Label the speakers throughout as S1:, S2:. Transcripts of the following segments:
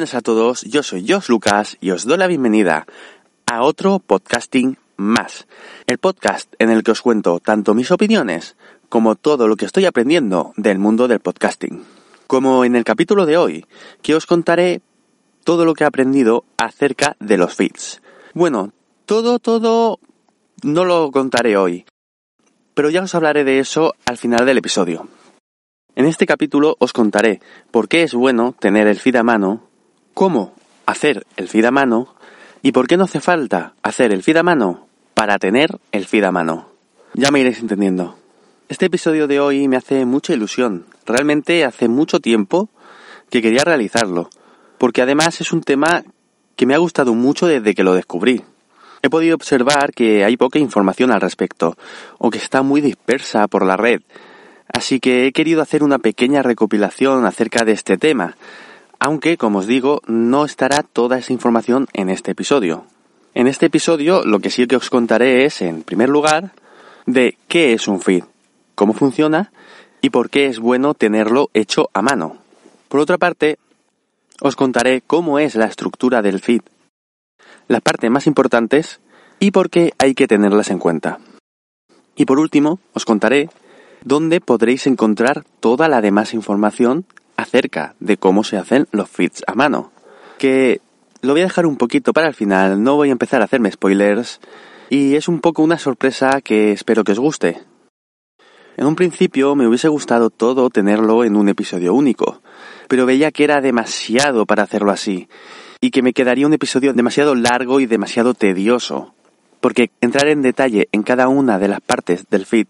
S1: buenas a todos, yo soy Jos Lucas y os doy la bienvenida a otro podcasting más. El podcast en el que os cuento tanto mis opiniones como todo lo que estoy aprendiendo del mundo del podcasting. Como en el capítulo de hoy, que os contaré todo lo que he aprendido acerca de los feeds. Bueno, todo, todo no lo contaré hoy, pero ya os hablaré de eso al final del episodio. En este capítulo os contaré por qué es bueno tener el feed a mano, cómo hacer el feed a mano y por qué no hace falta hacer el feed mano para tener el feed a mano. Ya me iréis entendiendo. Este episodio de hoy me hace mucha ilusión. Realmente hace mucho tiempo que quería realizarlo, porque además es un tema que me ha gustado mucho desde que lo descubrí. He podido observar que hay poca información al respecto, o que está muy dispersa por la red, Así que he querido hacer una pequeña recopilación acerca de este tema, aunque, como os digo, no estará toda esa información en este episodio. En este episodio lo que sí que os contaré es, en primer lugar, de qué es un feed, cómo funciona y por qué es bueno tenerlo hecho a mano. Por otra parte, os contaré cómo es la estructura del feed, las partes más importantes y por qué hay que tenerlas en cuenta. Y por último, os contaré donde podréis encontrar toda la demás información acerca de cómo se hacen los feeds a mano. Que lo voy a dejar un poquito para el final, no voy a empezar a hacerme spoilers y es un poco una sorpresa que espero que os guste. En un principio me hubiese gustado todo tenerlo en un episodio único, pero veía que era demasiado para hacerlo así y que me quedaría un episodio demasiado largo y demasiado tedioso, porque entrar en detalle en cada una de las partes del feed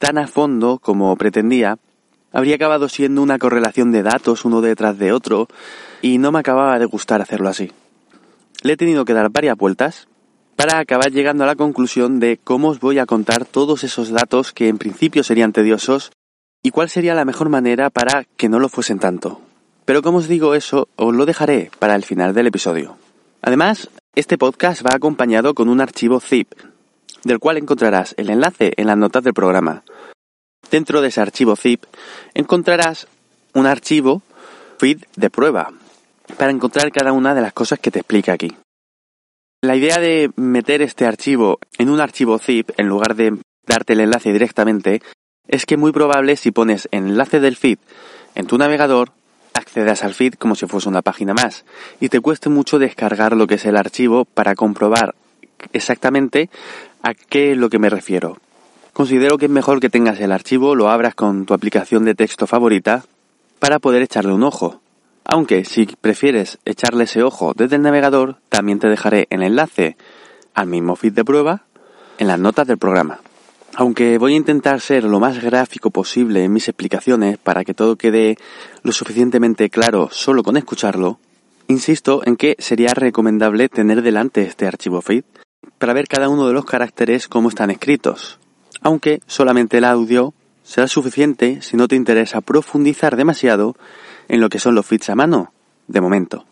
S1: tan a fondo como pretendía, habría acabado siendo una correlación de datos uno detrás de otro y no me acababa de gustar hacerlo así. Le he tenido que dar varias vueltas para acabar llegando a la conclusión de cómo os voy a contar todos esos datos que en principio serían tediosos y cuál sería la mejor manera para que no lo fuesen tanto. Pero como os digo eso, os lo dejaré para el final del episodio. Además, este podcast va acompañado con un archivo zip, del cual encontrarás el enlace en las notas del programa. Dentro de ese archivo zip encontrarás un archivo feed de prueba para encontrar cada una de las cosas que te explica aquí. La idea de meter este archivo en un archivo zip en lugar de darte el enlace directamente es que muy probable si pones enlace del feed en tu navegador accedas al feed como si fuese una página más y te cueste mucho descargar lo que es el archivo para comprobar exactamente a qué es lo que me refiero. Considero que es mejor que tengas el archivo, lo abras con tu aplicación de texto favorita para poder echarle un ojo. Aunque si prefieres echarle ese ojo desde el navegador, también te dejaré el enlace al mismo feed de prueba en las notas del programa. Aunque voy a intentar ser lo más gráfico posible en mis explicaciones para que todo quede lo suficientemente claro solo con escucharlo, insisto en que sería recomendable tener delante este archivo feed para ver cada uno de los caracteres cómo están escritos aunque solamente el audio será suficiente si no te interesa profundizar demasiado en lo que son los feeds a mano, de momento.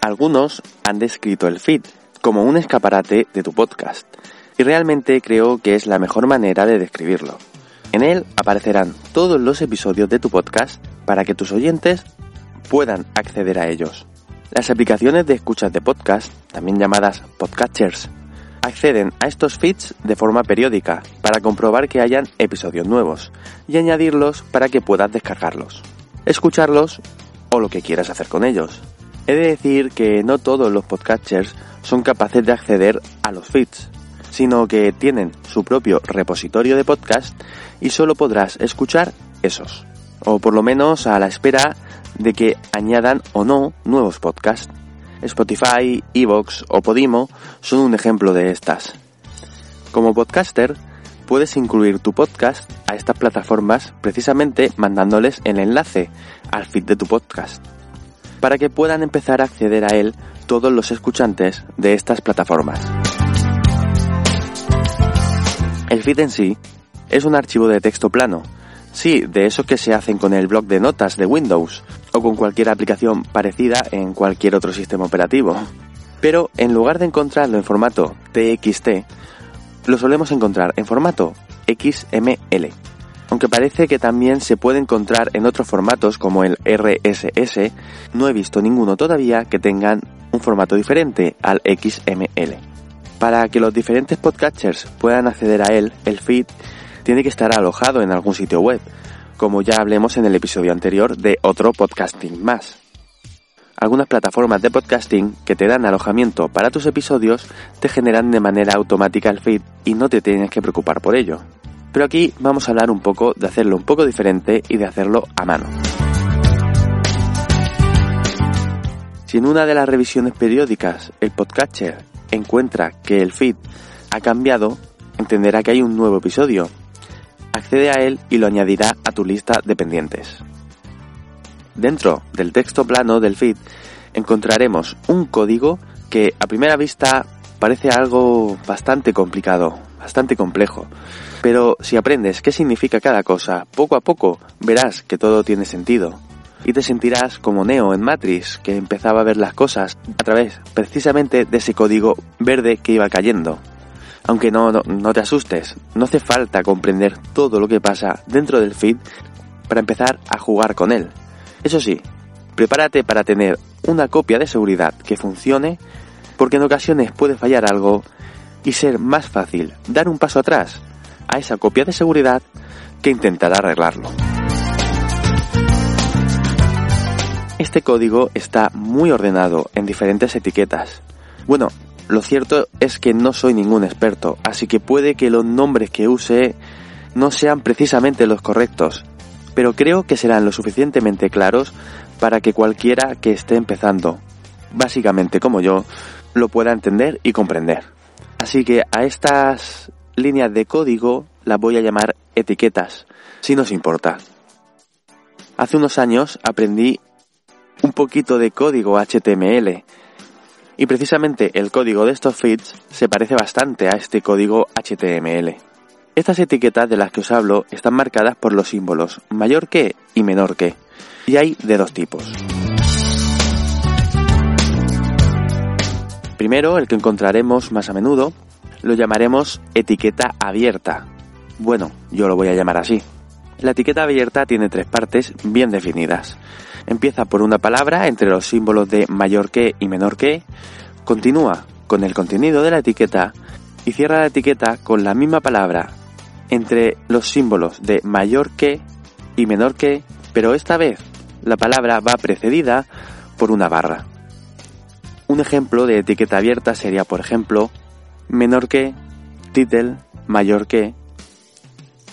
S1: Algunos han descrito el feed como un escaparate de tu podcast, y realmente creo que es la mejor manera de describirlo. En él aparecerán todos los episodios de tu podcast para que tus oyentes puedan acceder a ellos. Las aplicaciones de escuchas de podcast, también llamadas podcatchers, acceden a estos feeds de forma periódica para comprobar que hayan episodios nuevos y añadirlos para que puedas descargarlos, escucharlos o lo que quieras hacer con ellos. He de decir que no todos los podcatchers son capaces de acceder a los feeds, sino que tienen su propio repositorio de podcast y solo podrás escuchar esos o por lo menos a la espera de que añadan o no nuevos podcasts. Spotify, Evox o Podimo son un ejemplo de estas. Como podcaster, puedes incluir tu podcast a estas plataformas precisamente mandándoles el enlace al feed de tu podcast, para que puedan empezar a acceder a él todos los escuchantes de estas plataformas. El feed en sí es un archivo de texto plano, Sí, de esos que se hacen con el bloc de notas de Windows o con cualquier aplicación parecida en cualquier otro sistema operativo. Pero en lugar de encontrarlo en formato TXT, lo solemos encontrar en formato XML. Aunque parece que también se puede encontrar en otros formatos como el RSS, no he visto ninguno todavía que tengan un formato diferente al XML. Para que los diferentes podcatchers puedan acceder a él, el feed tiene que estar alojado en algún sitio web, como ya hablemos en el episodio anterior de otro podcasting más. Algunas plataformas de podcasting que te dan alojamiento para tus episodios te generan de manera automática el feed y no te tienes que preocupar por ello. Pero aquí vamos a hablar un poco de hacerlo un poco diferente y de hacerlo a mano. Si en una de las revisiones periódicas el podcatcher encuentra que el feed ha cambiado, entenderá que hay un nuevo episodio. Accede a él y lo añadirá a tu lista de pendientes. Dentro del texto plano del feed encontraremos un código que a primera vista parece algo bastante complicado, bastante complejo. Pero si aprendes qué significa cada cosa, poco a poco verás que todo tiene sentido. Y te sentirás como Neo en Matrix, que empezaba a ver las cosas a través precisamente de ese código verde que iba cayendo. Aunque no, no, te asustes, no hace falta comprender todo lo que pasa dentro del feed para empezar a jugar con él. Eso sí, prepárate para tener una copia de seguridad que funcione, porque en ocasiones puede fallar algo y ser más fácil dar un paso atrás a esa copia de seguridad que intentar arreglarlo. Este código está muy ordenado en diferentes etiquetas. Bueno, lo cierto es que no soy ningún experto, así que puede que los nombres que use no sean precisamente los correctos, pero creo que serán lo suficientemente claros para que cualquiera que esté empezando, básicamente como yo, lo pueda entender y comprender. Así que a estas líneas de código las voy a llamar etiquetas, si nos importa. Hace unos años aprendí un poquito de código HTML y precisamente el código de estos feeds se parece bastante a este código HTML. Estas etiquetas de las que os hablo están marcadas por los símbolos mayor que y menor que, y hay de dos tipos. Primero, el que encontraremos más a menudo, lo llamaremos etiqueta abierta. Bueno, yo lo voy a llamar así. La etiqueta abierta tiene tres partes bien definidas. Empieza por una palabra entre los símbolos de mayor que y menor que, continúa con el contenido de la etiqueta y cierra la etiqueta con la misma palabra entre los símbolos de mayor que y menor que, pero esta vez la palabra va precedida por una barra. Un ejemplo de etiqueta abierta sería, por ejemplo, menor que, title, mayor que,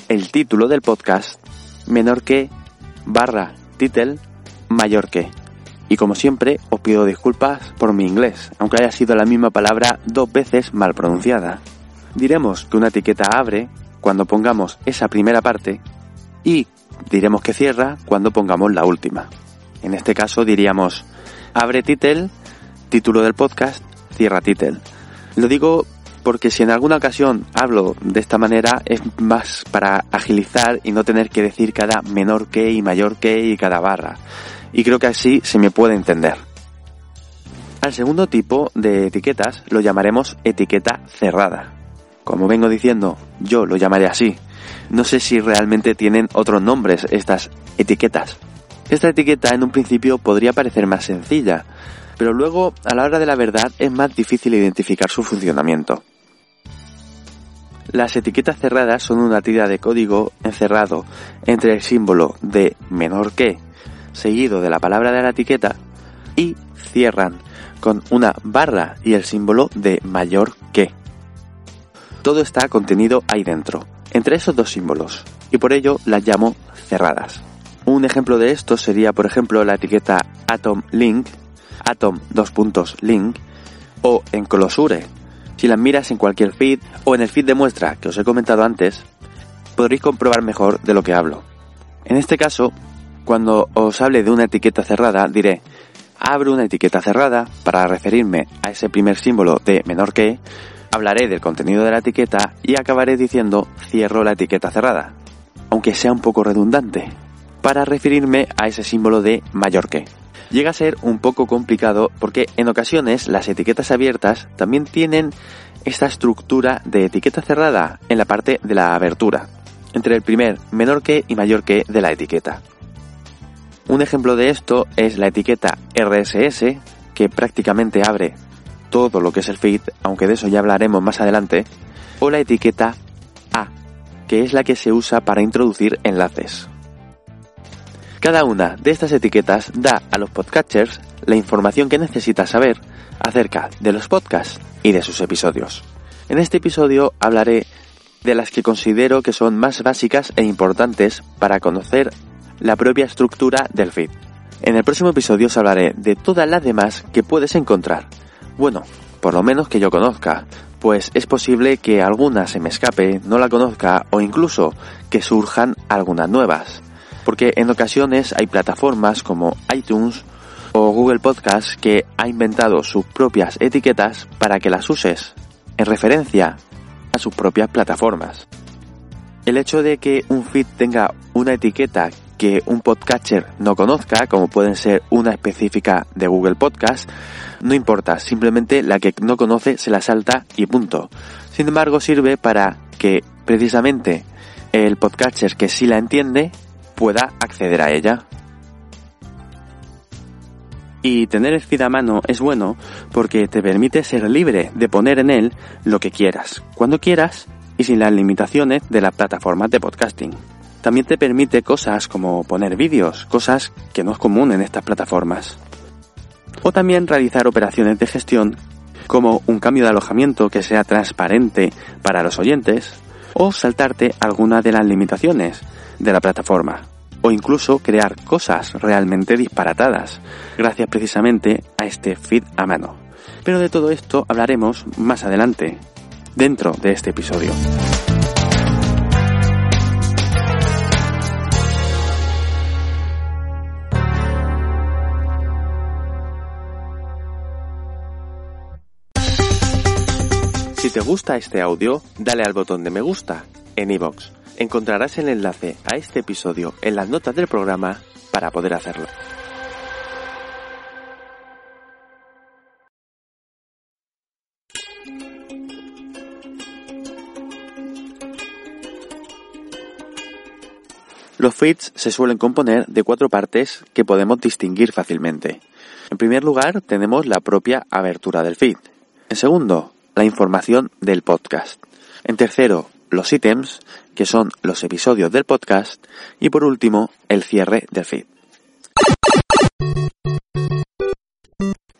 S1: el título del podcast, menor que, barra, title, mayor que. Y como siempre, os pido disculpas por mi inglés, aunque haya sido la misma palabra dos veces mal pronunciada. Diremos que una etiqueta abre cuando pongamos esa primera parte y diremos que cierra cuando pongamos la última. En este caso diríamos abre title título del podcast, cierra title. Lo digo porque si en alguna ocasión hablo de esta manera es más para agilizar y no tener que decir cada menor que y mayor que y cada barra. Y creo que así se me puede entender. Al segundo tipo de etiquetas lo llamaremos etiqueta cerrada. Como vengo diciendo, yo lo llamaré así. No sé si realmente tienen otros nombres estas etiquetas. Esta etiqueta en un principio podría parecer más sencilla, pero luego a la hora de la verdad es más difícil identificar su funcionamiento. Las etiquetas cerradas son una tira de código encerrado entre el símbolo de menor que, seguido de la palabra de la etiqueta, y cierran con una barra y el símbolo de mayor que. Todo está contenido ahí dentro, entre esos dos símbolos, y por ello las llamo cerradas. Un ejemplo de esto sería, por ejemplo, la etiqueta atom link atom dos puntos link o en Closure. Si las miras en cualquier feed o en el feed de muestra que os he comentado antes, podréis comprobar mejor de lo que hablo. En este caso, cuando os hable de una etiqueta cerrada, diré abro una etiqueta cerrada para referirme a ese primer símbolo de menor que, hablaré del contenido de la etiqueta y acabaré diciendo cierro la etiqueta cerrada, aunque sea un poco redundante, para referirme a ese símbolo de mayor que. llega a ser un poco complicado porque en ocasiones las etiquetas abiertas también tienen esta estructura de etiqueta cerrada en la parte de la abertura, entre el primer menor que y mayor que de la etiqueta. Un ejemplo de esto es la etiqueta RSS, que prácticamente abre todo lo que es el feed, aunque de eso ya hablaremos más adelante, o la etiqueta A, que es la que se usa para introducir enlaces. Cada una de estas etiquetas da a los podcatchers la información que necesita saber acerca de los podcasts y de sus episodios. En este episodio hablaré de las que considero que son más básicas e importantes para conocer la propia estructura del feed. En el próximo episodio os hablaré de todas las demás que puedes encontrar. Bueno, por lo menos que yo conozca, pues es posible que alguna se me escape, no la conozca o incluso que surjan algunas nuevas porque en ocasiones hay plataformas como iTunes o Google Podcast que ha inventado sus propias etiquetas para que las uses en referencia a sus propias plataformas. El hecho de que un feed tenga una etiqueta que un podcatcher no conozca, como pueden ser una específica de Google Podcast, no importa, simplemente la que no conoce se la salta y punto. Sin embargo, sirve para que precisamente el podcatcher que sí la entiende pueda acceder a ella. Y tener el feed mano es bueno porque te permite ser libre de poner en él lo que quieras, cuando quieras y sin las limitaciones de las plataformas de podcasting. También te permite cosas como poner vídeos, cosas que no es común en estas plataformas. O también realizar operaciones de gestión como un cambio de alojamiento que sea transparente para los oyentes o saltarte alguna de las limitaciones de la plataforma o incluso crear cosas realmente disparatadas gracias precisamente a este feed a mano. Pero de todo esto hablaremos más adelante, dentro de este episodio. Te gusta este audio, dale al botón de me gusta en iVoox encontrarás el enlace a este episodio en las notas del programa para poder hacerlo. Los feeds se suelen componer de cuatro partes que podemos distinguir fácilmente. En primer lugar, tenemos la propia abertura del feed. En segundo, la información del podcast. En tercero, los ítems, que son los episodios del podcast, y por último, el cierre del feed.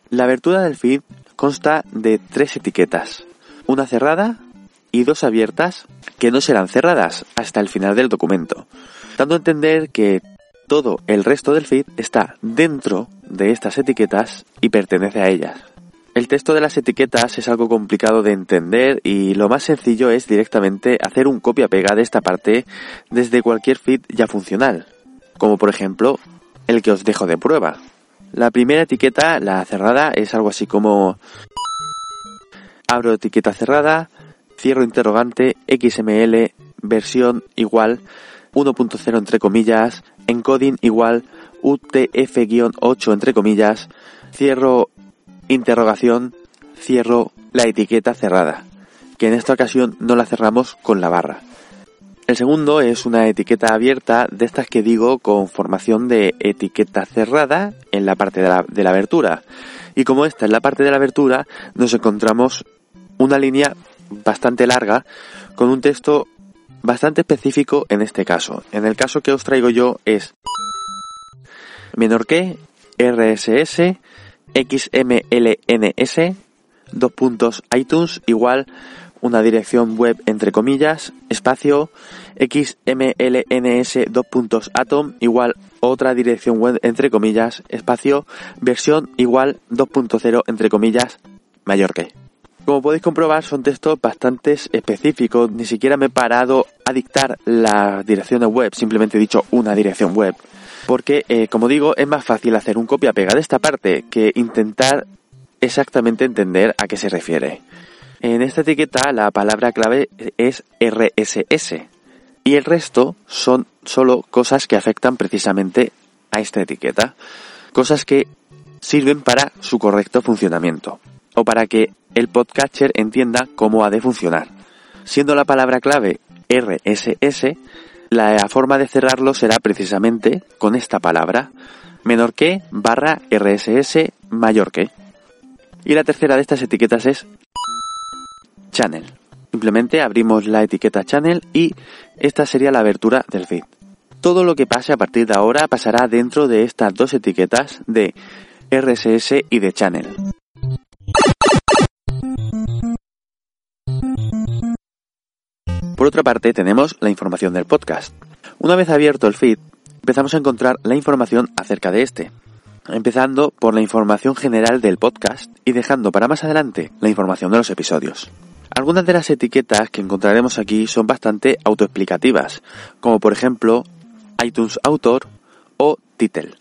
S1: La abertura del feed consta de tres etiquetas, una cerrada y dos abiertas que no serán cerradas hasta el final del documento, dando a entender que todo el resto del feed está dentro de estas etiquetas y pertenece a ellas. El texto de las etiquetas es algo complicado de entender y lo más sencillo es directamente hacer un copia-pega de esta parte desde cualquier feed ya funcional, como por ejemplo el que os dejo de prueba. La primera etiqueta, la cerrada, es algo así como abro etiqueta cerrada, cierro interrogante, XML, versión igual, 1.0 entre comillas, encoding igual, UTF-8 entre comillas, cierro interrogación, cierro la etiqueta cerrada, que en esta ocasión no la cerramos con la barra. El segundo es una etiqueta abierta de estas que digo con formación de etiqueta cerrada en la parte de la, de la abertura. Y como esta es la parte de la abertura, nos encontramos una línea bastante larga con un texto bastante específico en este caso. En el caso que os traigo yo es menor que RSS xmlns, dos iTunes igual una dirección web entre comillas, espacio xmlns dos atom igual otra dirección web entre comillas, espacio versión igual 2.0 entre comillas, mayor que. Como podéis comprobar son textos bastante específicos, ni siquiera me he parado a dictar la dirección web, simplemente he dicho una dirección web porque, eh, como digo, es más fácil hacer un copia-pega de esta parte que intentar exactamente entender a qué se refiere. En esta etiqueta la palabra clave es RSS y el resto son solo cosas que afectan precisamente a esta etiqueta. Cosas que sirven para su correcto funcionamiento o para que el podcatcher entienda cómo ha de funcionar. Siendo la palabra clave RSS, la forma de cerrarlo será precisamente con esta palabra, menor que barra RSS mayor que. Y la tercera de estas etiquetas es channel. Simplemente abrimos la etiqueta channel y esta sería la abertura del feed. Todo lo que pase a partir de ahora pasará dentro de estas dos etiquetas de RSS y de channel. Por otra parte, tenemos la información del podcast. Una vez abierto el feed, empezamos a encontrar la información acerca de este, empezando por la información general del podcast y dejando para más adelante la información de los episodios. Algunas de las etiquetas que encontraremos aquí son bastante autoexplicativas, como por ejemplo iTunes Author o Title.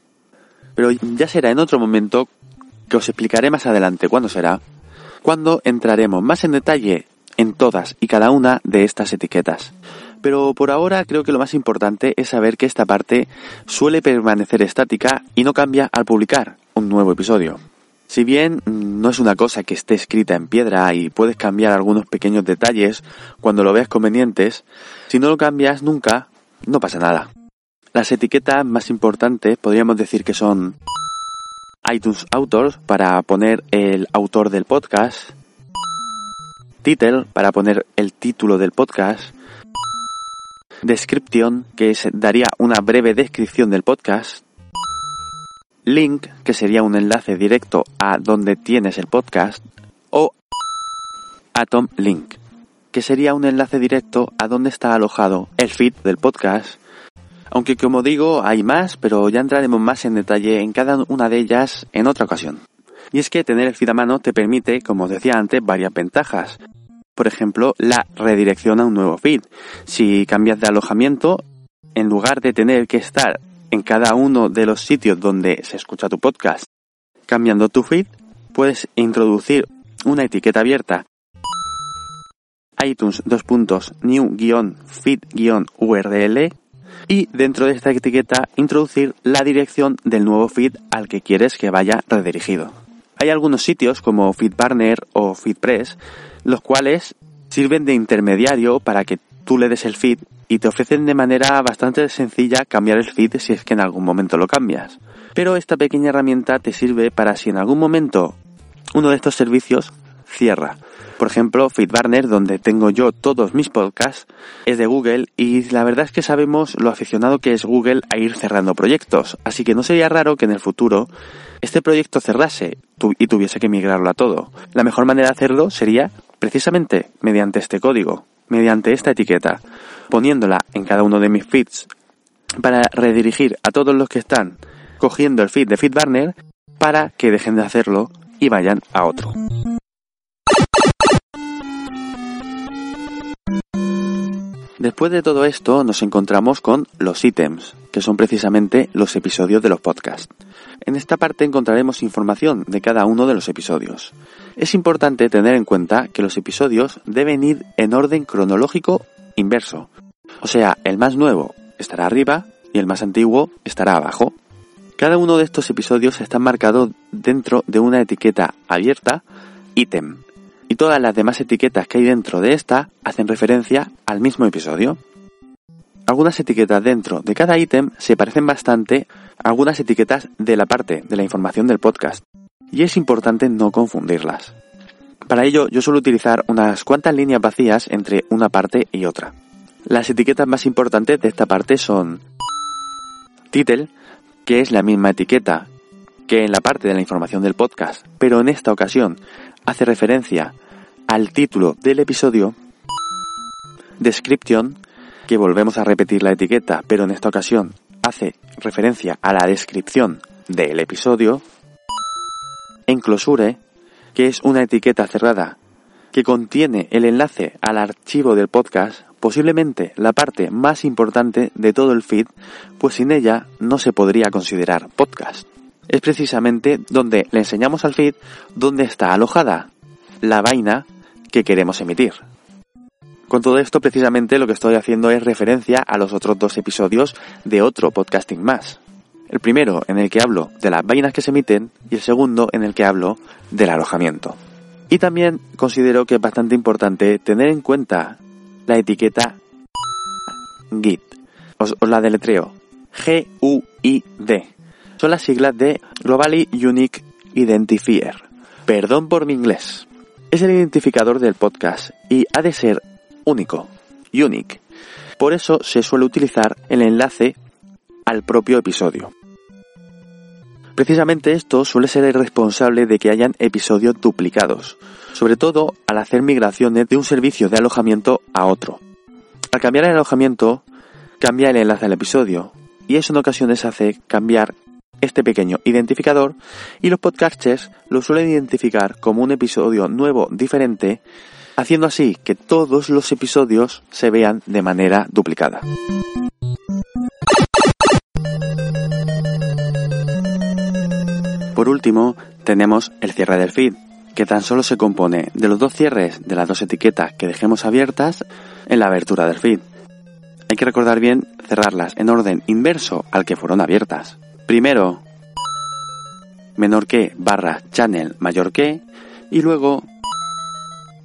S1: Pero ya será en otro momento que os explicaré más adelante cuándo será, cuando entraremos más en detalle en todas y cada una de estas etiquetas. Pero por ahora creo que lo más importante es saber que esta parte suele permanecer estática y no cambia al publicar un nuevo episodio. Si bien no es una cosa que esté escrita en piedra y puedes cambiar algunos pequeños detalles cuando lo veas convenientes, si no lo cambias nunca, no pasa nada. Las etiquetas más importantes podríamos decir que son iTunes Authors para poner el autor del podcast, title para poner el título del podcast, description que daría una breve descripción del podcast, link que sería un enlace directo a donde tienes el podcast. O atom link que sería un enlace directo a donde está alojado el feed del podcast. Aunque como digo hay más, pero ya entraremos más en detalle en cada una de ellas en otra ocasión. Y es que tener el feed a mano te permite, como os decía antes, varias ventajas. Por ejemplo, la redirección a un nuevo feed. Si cambias de alojamiento, en lugar de tener que estar en cada uno de los sitios donde se escucha tu podcast, cambiando tu feed, puedes introducir una etiqueta abierta iTunes new-feed-url y dentro de esta etiqueta introducir la dirección del nuevo feed al que quieres que vaya redirigido. Hay algunos sitios como FeedBurner o FeedPress, los cuales sirven de intermediario para que tú le des el feed y te ofrecen de manera bastante sencilla cambiar el feed si es que en algún momento lo cambias. Pero esta pequeña herramienta te sirve para si en algún momento uno de estos servicios cierra por ejemplo, FeedBurner, donde tengo yo todos mis podcasts, es de Google y la verdad es que sabemos lo aficionado que es Google a ir cerrando proyectos, así que no sería raro que en el futuro este proyecto cerrase y tuviese que migrarlo a todo. La mejor manera de hacerlo sería precisamente mediante este código, mediante esta etiqueta, poniéndola en cada uno de mis feeds para redirigir a todos los que están cogiendo el feed de FeedBurner para que dejen de hacerlo y vayan a otro. Después de todo esto nos encontramos con los ítems, que son precisamente los episodios de los podcasts. En esta parte encontraremos información de cada uno de los episodios. Es importante tener en cuenta que los episodios deben ir en orden cronológico inverso. O sea, el más nuevo estará arriba y el más antiguo estará abajo. Cada uno de estos episodios está marcado dentro de una etiqueta abierta, ítem, y todas las demás etiquetas que hay dentro de esta hacen referencia al mismo episodio. Algunas etiquetas dentro de cada ítem se parecen bastante a algunas etiquetas de la parte de la información del podcast y es importante no confundirlas. Para ello yo suelo utilizar unas cuantas líneas vacías entre una parte y otra. Las etiquetas más importantes de esta parte son title, que es la misma etiqueta que en la parte de la información del podcast, pero en esta ocasión hace referencia al título del episodio, description, que volvemos a repetir la etiqueta, pero en esta ocasión hace referencia a la descripción del episodio, enclosure, que es una etiqueta cerrada que contiene el enlace al archivo del podcast, posiblemente la parte más importante de todo el feed, pues sin ella no se podría considerar podcast es precisamente donde le enseñamos al feed dónde está alojada la vaina que queremos emitir. Con todo esto, precisamente lo que estoy haciendo es referencia a los otros dos episodios de otro podcasting más. El primero en el que hablo de las vainas que se emiten y el segundo en el que hablo del alojamiento. Y también considero que es bastante importante tener en cuenta la etiqueta GIT. Os, os la deletreo. G-U-I-D. Son las siglas de Globally Unique Identifier. Perdón por mi inglés. Es el identificador del podcast y ha de ser único. Unique. Por eso se suele utilizar el enlace al propio episodio. Precisamente esto suele ser el responsable de que hayan episodios duplicados, sobre todo al hacer migraciones de un servicio de alojamiento a otro. Al cambiar el alojamiento, cambia el enlace al episodio, y eso en ocasiones hace cambiar este pequeño identificador y los podcasters lo suelen identificar como un episodio nuevo diferente, haciendo así que todos los episodios se vean de manera duplicada. Por último, tenemos el cierre del feed, que tan solo se compone de los dos cierres de las dos etiquetas que dejemos abiertas en la abertura del feed. Hay que recordar bien cerrarlas en orden inverso al que fueron abiertas. Primero, menor que barra channel mayor que y luego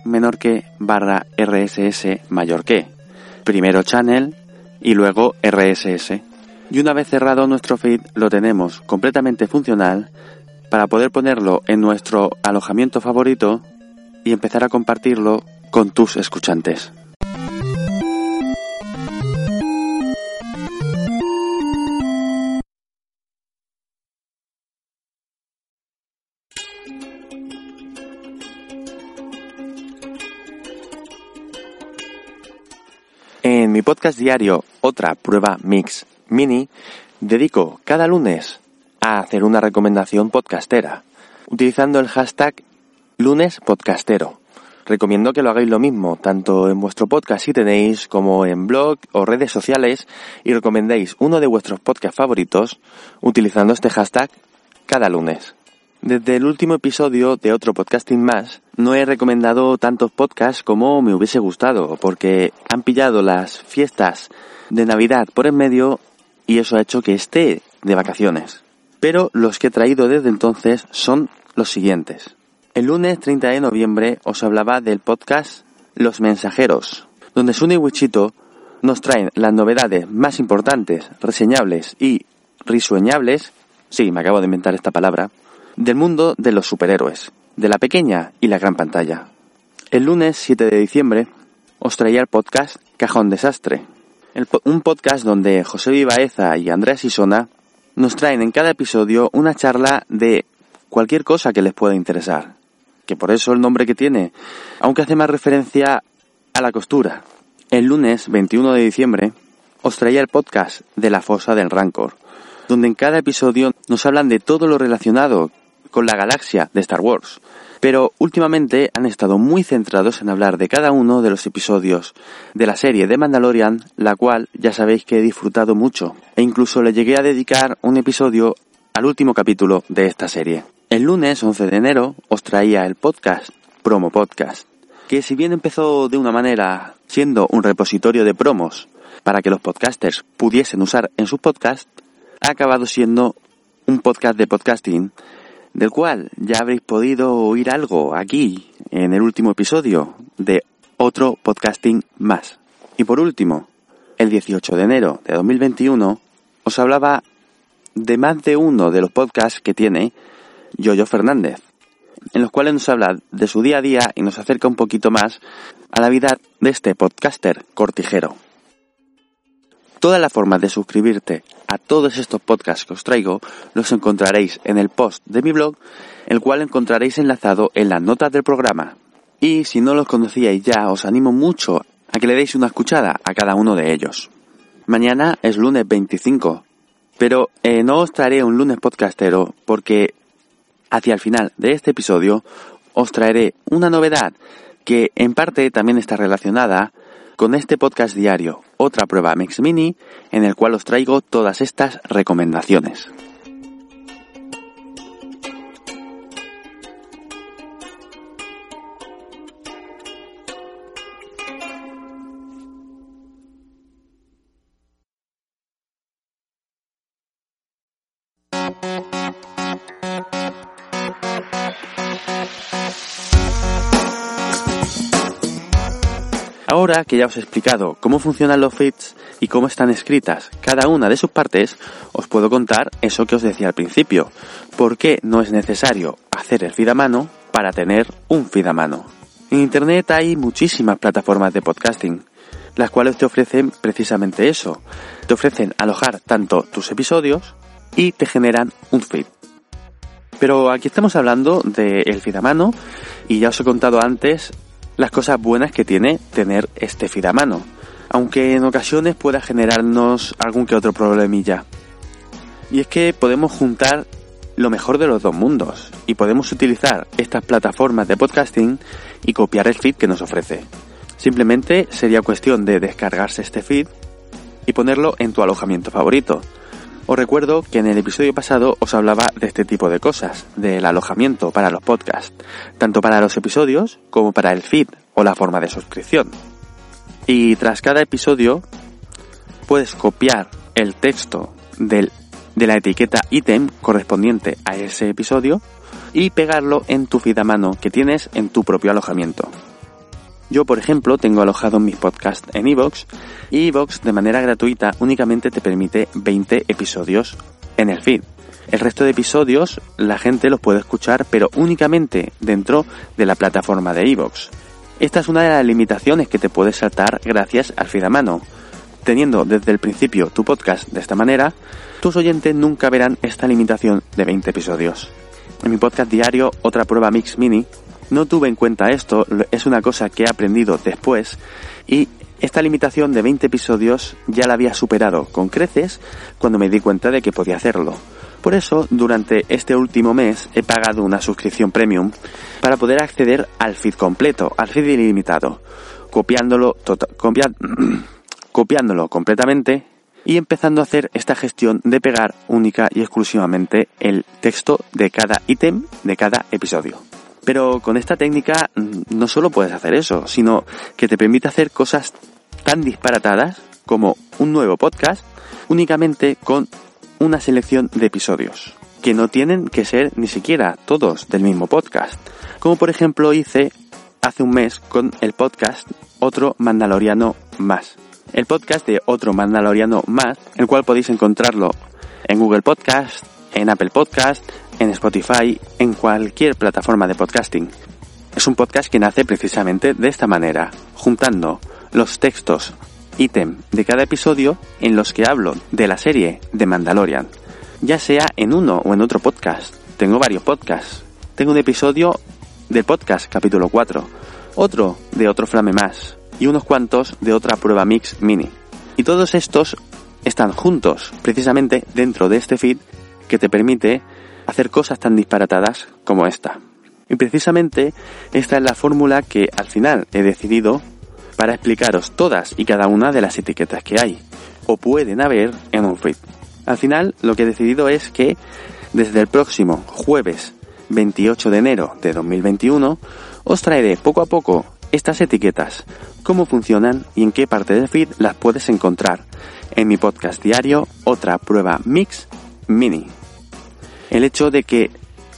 S1: menor que barra RSS mayor que. Primero channel y luego RSS. Y una vez cerrado nuestro feed lo tenemos completamente funcional para poder ponerlo en nuestro alojamiento favorito y empezar a compartirlo con tus escuchantes. Podcast diario Otra Prueba Mix Mini, dedico cada lunes a hacer una recomendación podcastera, utilizando el hashtag lunes podcastero. Recomiendo que lo hagáis lo mismo, tanto en vuestro podcast si tenéis, como en blog o redes sociales, y recomendéis uno de vuestros podcasts favoritos utilizando este hashtag cada lunes. Desde el último episodio de otro podcasting más, no he recomendado tantos podcasts como me hubiese gustado, porque han pillado las fiestas de Navidad por en medio y eso ha hecho que esté de vacaciones. Pero los que he traído desde entonces son los siguientes. El lunes 30 de noviembre os hablaba del podcast Los Mensajeros, donde Sune y Wichito nos traen las novedades más importantes, reseñables y risueñables, sí, me acabo de inventar esta palabra, del mundo de los superhéroes, de la pequeña y la gran pantalla. El lunes 7 de diciembre os traía el podcast Cajón Desastre, un podcast donde José Vivaeza y Andrea Sisona nos traen en cada episodio una charla de cualquier cosa que les pueda interesar, que por eso el nombre que tiene, aunque hace más referencia a la costura. El lunes 21 de diciembre os traía el podcast de la fosa del Rancor, donde en cada episodio nos hablan de todo lo relacionado con la galaxia de Star Wars, pero últimamente han estado muy centrados en hablar de cada uno de los episodios de la serie de Mandalorian, la cual ya sabéis que he disfrutado mucho, e incluso le llegué a dedicar un episodio al último capítulo de esta serie. El lunes 11 de enero os traía el podcast, Promo Podcast, que si bien empezó de una manera siendo un repositorio de promos para que los podcasters pudiesen usar en sus podcasts, ha acabado siendo un podcast de podcasting del cual ya habréis podido oír algo aquí en el último episodio de otro podcasting más. Y por último, el 18 de enero de 2021 os hablaba de más de uno de los podcasts que tiene Yoyo Fernández, en los cuales nos habla de su día a día y nos acerca un poquito más a la vida de este podcaster cortijero. Todas las formas de suscribirte a todos estos podcasts que os traigo los encontraréis en el post de mi blog, el cual encontraréis enlazado en las notas del programa. Y si no los conocíais ya, os animo mucho a que le deis una escuchada a cada uno de ellos. Mañana es lunes 25, pero eh, no os traeré un lunes podcastero porque hacia el final de este episodio os traeré una novedad que en parte también está relacionada con este podcast diario, otra prueba Mix Mini, en el cual os traigo todas estas recomendaciones. Ahora que ya os he explicado cómo funcionan los feeds y cómo están escritas cada una de sus partes, os puedo contar eso que os decía al principio. ¿Por qué no es necesario hacer el feed a mano para tener un feed a mano? En Internet hay muchísimas plataformas de podcasting, las cuales te ofrecen precisamente eso. Te ofrecen alojar tanto tus episodios y te generan un feed. Pero aquí estamos hablando del feed a mano y ya os he contado antes las cosas buenas que tiene tener este feed a mano, aunque en ocasiones pueda generarnos algún que otro problemilla. Y es que podemos juntar lo mejor de los dos mundos y podemos utilizar estas plataformas de podcasting y copiar el feed que nos ofrece. Simplemente sería cuestión de descargarse este feed y ponerlo en tu alojamiento favorito. Os recuerdo que en el episodio pasado os hablaba de este tipo de cosas, del alojamiento para los podcasts, tanto para los episodios como para el feed o la forma de suscripción. Y tras cada episodio puedes copiar el texto de la etiqueta ítem correspondiente a ese episodio y pegarlo en tu feed a mano que tienes en tu propio alojamiento. Yo, por ejemplo, tengo alojado mis podcasts en Evox y Evox de manera gratuita únicamente te permite 20 episodios en el feed. El resto de episodios la gente los puede escuchar pero únicamente dentro de la plataforma de Evox. Esta es una de las limitaciones que te puedes saltar gracias al feed a mano. Teniendo desde el principio tu podcast de esta manera, tus oyentes nunca verán esta limitación de 20 episodios. En mi podcast diario, otra prueba Mix Mini, no tuve en cuenta esto, es una cosa que he aprendido después y esta limitación de 20 episodios ya la había superado con creces cuando me di cuenta de que podía hacerlo. Por eso, durante este último mes he pagado una suscripción premium para poder acceder al feed completo, al feed ilimitado, copiándolo, tota-, copiándolo completamente y empezando a hacer esta gestión de pegar única y exclusivamente el texto de cada ítem de cada episodio. Pero con esta técnica mm, no solo puedes hacer eso, sino que te permite hacer cosas tan disparatadas como un nuevo podcast únicamente con una selección de episodios, que no tienen que ser ni siquiera todos del mismo podcast, como por ejemplo hice hace un mes con el podcast Otro Mandaloriano Más. El podcast de Otro Mandaloriano Más, el cual podéis encontrarlo en Google Podcast, en Apple Podcast, en Spotify, en cualquier plataforma de podcasting. Es un podcast que nace precisamente de esta manera, juntando los textos ítem de cada episodio en los que hablo de la serie de Mandalorian, ya sea en uno o en otro podcast. Tengo varios podcasts. Tengo un episodio del podcast capítulo 4, otro de otro flame más y unos cuantos de otra prueba mix mini. Y todos estos están juntos precisamente dentro de este feed que te permite hacer cosas tan disparatadas como esta. Y precisamente esta es la fórmula que al final he decidido para explicaros todas y cada una de las etiquetas que hay o pueden haber en un feed. Al final lo que he decidido es que desde el próximo jueves 28 de enero de 2021 os traeré poco a poco estas etiquetas, cómo funcionan y en qué parte del feed las puedes encontrar en mi podcast diario Otra Prueba Mix Mini el hecho de que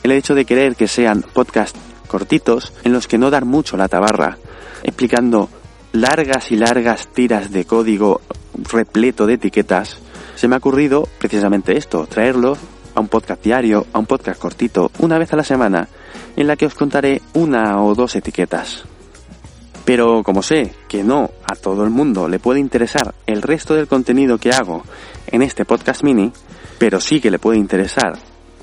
S1: el hecho de querer que sean podcasts cortitos en los que no dar mucho la tabarra, explicando largas y largas tiras de código repleto de etiquetas, se me ha ocurrido precisamente esto, traerlo a un podcast diario, a un podcast cortito, una vez a la semana, en la que os contaré una o dos etiquetas. Pero como sé que no a todo el mundo le puede interesar el resto del contenido que hago en este podcast mini, pero sí que le puede interesar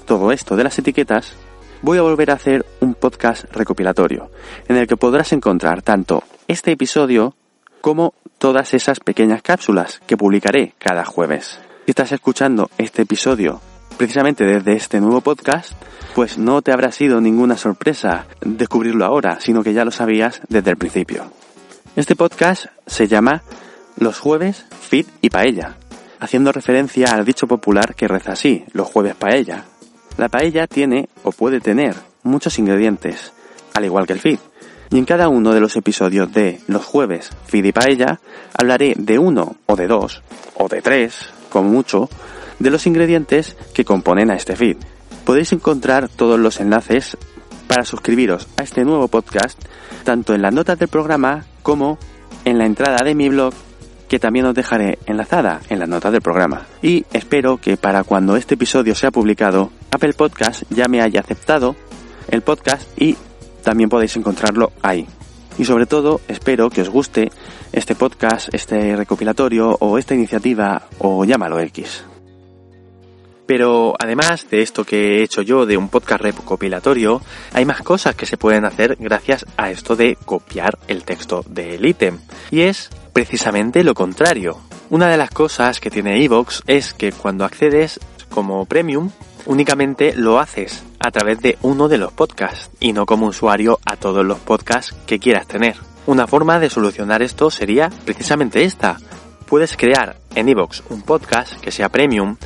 S1: todo esto de las etiquetas, voy a volver a hacer un podcast recopilatorio, en el que podrás encontrar tanto este episodio como todas esas pequeñas cápsulas que publicaré cada jueves. Si estás escuchando este episodio precisamente desde este nuevo podcast, pues no te habrá sido ninguna sorpresa descubrirlo ahora, sino que ya lo sabías desde el principio. Este podcast se llama Los jueves, fit y paella, haciendo referencia al dicho popular que reza así, los jueves paella, la paella tiene o puede tener muchos ingredientes, al igual que el feed. Y en cada uno de los episodios de los jueves feed y paella hablaré de uno o de dos o de tres, como mucho, de los ingredientes que componen a este feed. Podéis encontrar todos los enlaces para suscribiros a este nuevo podcast tanto en las notas del programa como en la entrada de mi blog que también os dejaré enlazada en las notas del programa. Y espero que para cuando este episodio sea publicado, Apple Podcast ya me haya aceptado el podcast y también podéis encontrarlo ahí. Y sobre todo, espero que os guste este podcast, este recopilatorio o esta iniciativa o llámalo X. Pero además de esto que he hecho yo de un podcast recopilatorio, hay más cosas que se pueden hacer gracias a esto de copiar el texto del ítem. Y es precisamente lo contrario. Una de las cosas que tiene Evox es que cuando accedes como premium, únicamente lo haces a través de uno de los podcasts y no como usuario a todos los podcasts que quieras tener. Una forma de solucionar esto sería precisamente esta. Puedes crear en Evox un podcast que sea premium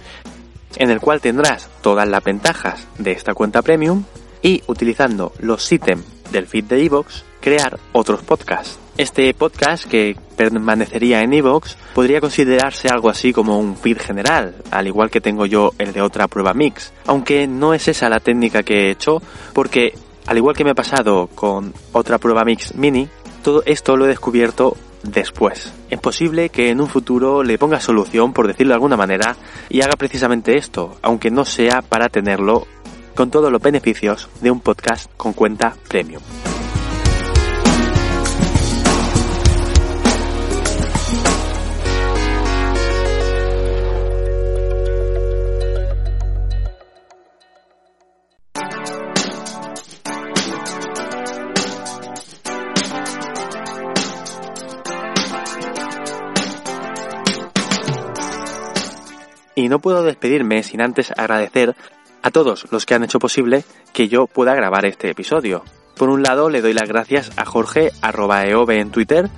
S1: en el cual tendrás todas las ventajas de esta cuenta premium y utilizando los ítems del feed de Evox crear otros podcasts. Este podcast que permanecería en iVoox podría considerarse algo así como un feed general, al igual que tengo yo el de otra prueba mix, aunque no es esa la técnica que he hecho, porque al igual que me ha pasado con otra prueba mix mini, todo esto lo he descubierto después. Es posible que en un futuro le ponga solución, por decirlo de alguna manera, y haga precisamente esto, aunque no sea para tenerlo con todos los beneficios de un podcast con cuenta premium. No puedo despedirme sin antes agradecer a todos los que han hecho posible que yo pueda grabar este episodio. Por un lado, le doy las gracias a Jorge eove en Twitter,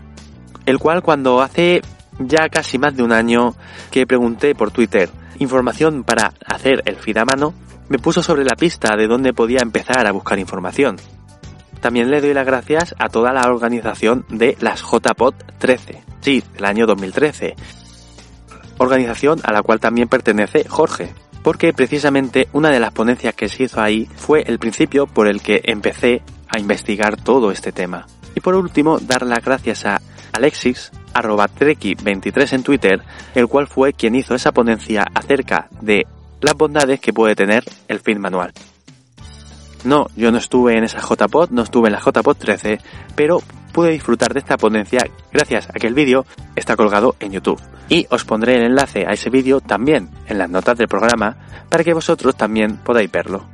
S1: el cual cuando hace ya casi más de un año que pregunté por Twitter información para hacer el feed a mano, me puso sobre la pista de dónde podía empezar a buscar información. También le doy las gracias a toda la organización de las JPOT 13, sí, el año 2013, organización a la cual también pertenece Jorge, porque precisamente una de las ponencias que se hizo ahí fue el principio por el que empecé a investigar todo este tema. Y por último, dar las gracias a Alexis, arroba treki23 en Twitter, el cual fue quien hizo esa ponencia acerca de las bondades que puede tener el fin manual. No, yo no estuve en esa JPod, no estuve en la JPod 13, pero pude disfrutar de esta ponencia gracias a que el vídeo está colgado en YouTube. Y os pondré el enlace a ese vídeo también en las notas del programa para que vosotros también podáis verlo.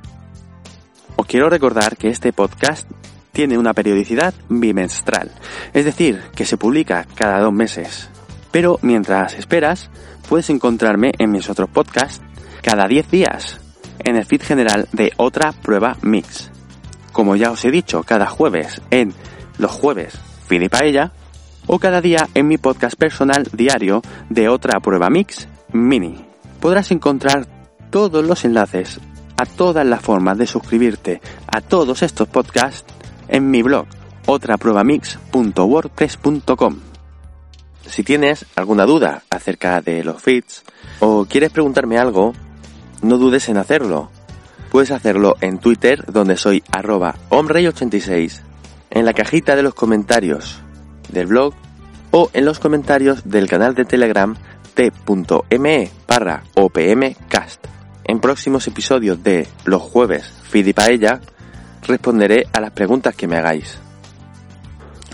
S1: Os quiero recordar que este podcast tiene una periodicidad bimestral, es decir, que se publica cada dos meses. Pero mientras esperas, puedes encontrarme en mis otros podcasts cada 10 días, en el feed general de otra prueba mix. Como ya os he dicho, cada jueves en los jueves Fidi Paella o cada día en mi podcast personal diario de otra prueba mix mini. Podrás encontrar todos los enlaces a todas las formas de suscribirte a todos estos podcasts en mi blog otrapruebamix.wordpress.com. Si tienes alguna duda acerca de los feeds o quieres preguntarme algo, no dudes en hacerlo. Puedes hacerlo en Twitter donde soy arroba omrey86 en la cajita de los comentarios del blog o en los comentarios del canal de Telegram t.me barra opmcast. En próximos episodios de los jueves Fidi Paella responderé a las preguntas que me hagáis.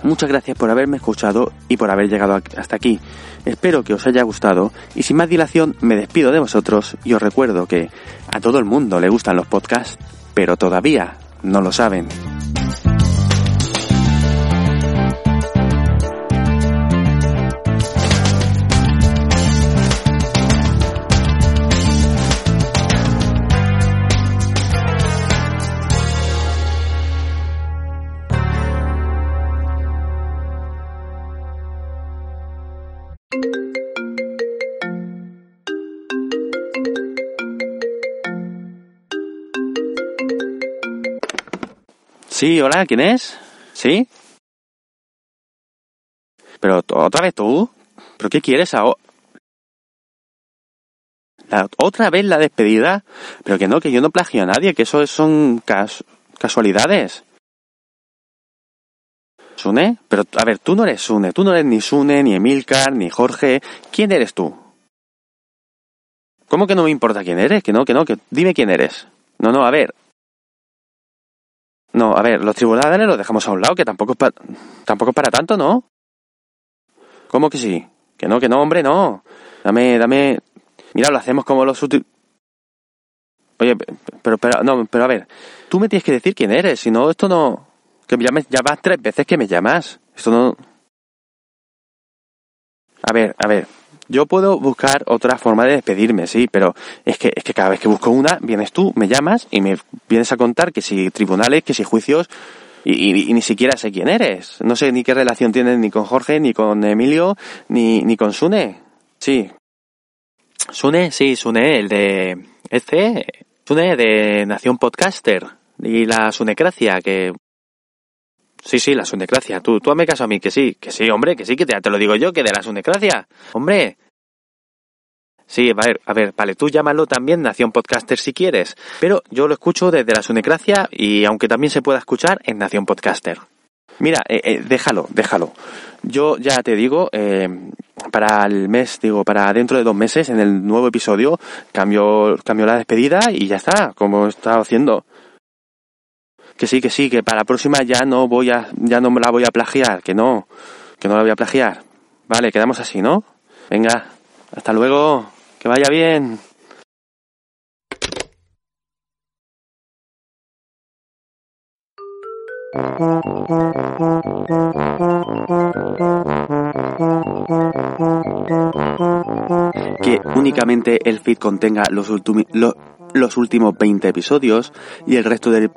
S1: Muchas gracias por haberme escuchado y por haber llegado hasta aquí. Espero que os haya gustado y sin más dilación me despido de vosotros y os recuerdo que a todo el mundo le gustan los podcasts, pero todavía no lo saben. Sí, hola, ¿quién es? ¿Sí? Pero otra vez tú. ¿Pero qué quieres ahora? otra vez la despedida. Pero que no, que yo no plagio a nadie, que eso son casualidades. Sune? Pero, a ver, tú no eres Sune. Tú no eres ni Sune, ni Emilcar, ni Jorge. ¿Quién eres tú? ¿Cómo que no me importa quién eres? Que no, que no, que dime quién eres. No, no, a ver. No, a ver, los tribunales los dejamos a un lado, que tampoco es para, tampoco es para tanto, ¿no? ¿Cómo que sí? Que no, que no, hombre, no. Dame, dame. Mira, lo hacemos como los útiles. Oye, pero, pero, no, pero a ver, tú me tienes que decir quién eres, si no, esto no. Que me ya vas tres veces que me llamas. Esto no. A ver, a ver, yo puedo buscar otra forma de despedirme, sí, pero es que, es que cada vez que busco una, vienes tú, me llamas y me vienes a contar que si tribunales, que si juicios, y, ni siquiera sé quién eres. No sé ni qué relación tienes ni con Jorge, ni con Emilio, ni, ni con Sune. Sí. Sune, sí, Sune, el de este, Sune de Nación Podcaster y la Sunecracia, que Sí, sí, la sunecracia. Tú, tú hazme caso a mí, que sí, que sí, hombre, que sí, que te, te lo digo yo, que de la sunecracia. Hombre. Sí, a ver, a ver, vale, tú llámalo también Nación Podcaster si quieres, pero yo lo escucho desde la sunecracia y aunque también se pueda escuchar en Nación Podcaster. Mira, eh, eh, déjalo, déjalo. Yo ya te digo, eh, para el mes, digo, para dentro de dos meses, en el nuevo episodio, cambio, cambio la despedida y ya está, como he estado haciendo que sí, que sí, que para la próxima ya no voy a, ya no la voy a plagiar, que no, que no la voy a plagiar. Vale, quedamos así, ¿no? Venga, hasta luego, que vaya bien. Que únicamente el feed contenga los, los los últimos 20 episodios y el resto de...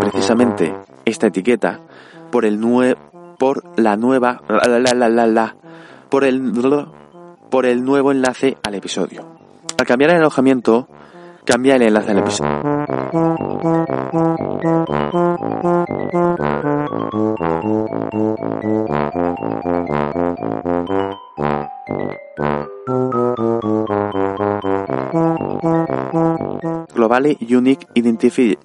S1: Precisamente esta etiqueta por el nue por la nueva la, la, la, la, por el por el nuevo enlace al episodio. Al cambiar el alojamiento, cambia el enlace al episodio. Globally Unique Identifier.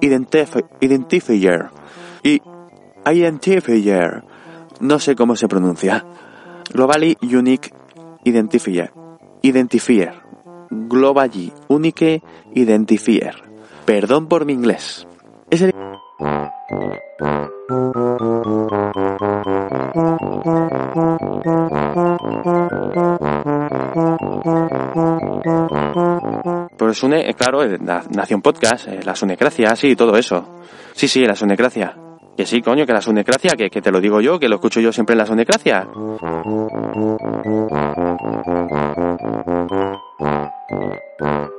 S1: Identifier. Y Identifier. No sé cómo se pronuncia. Globally Unique Identifier. Identifier. Globally Unique Identifier. Perdón por mi inglés. Es el... Sune, eh, claro, eh, Nación Podcast, eh, la Sunecracia, sí, todo eso. Sí, sí, la Sunecracia. Que sí, coño, que la Sunecracia, que, que te lo digo yo, que lo escucho yo siempre en la Sunecracia. Thank you.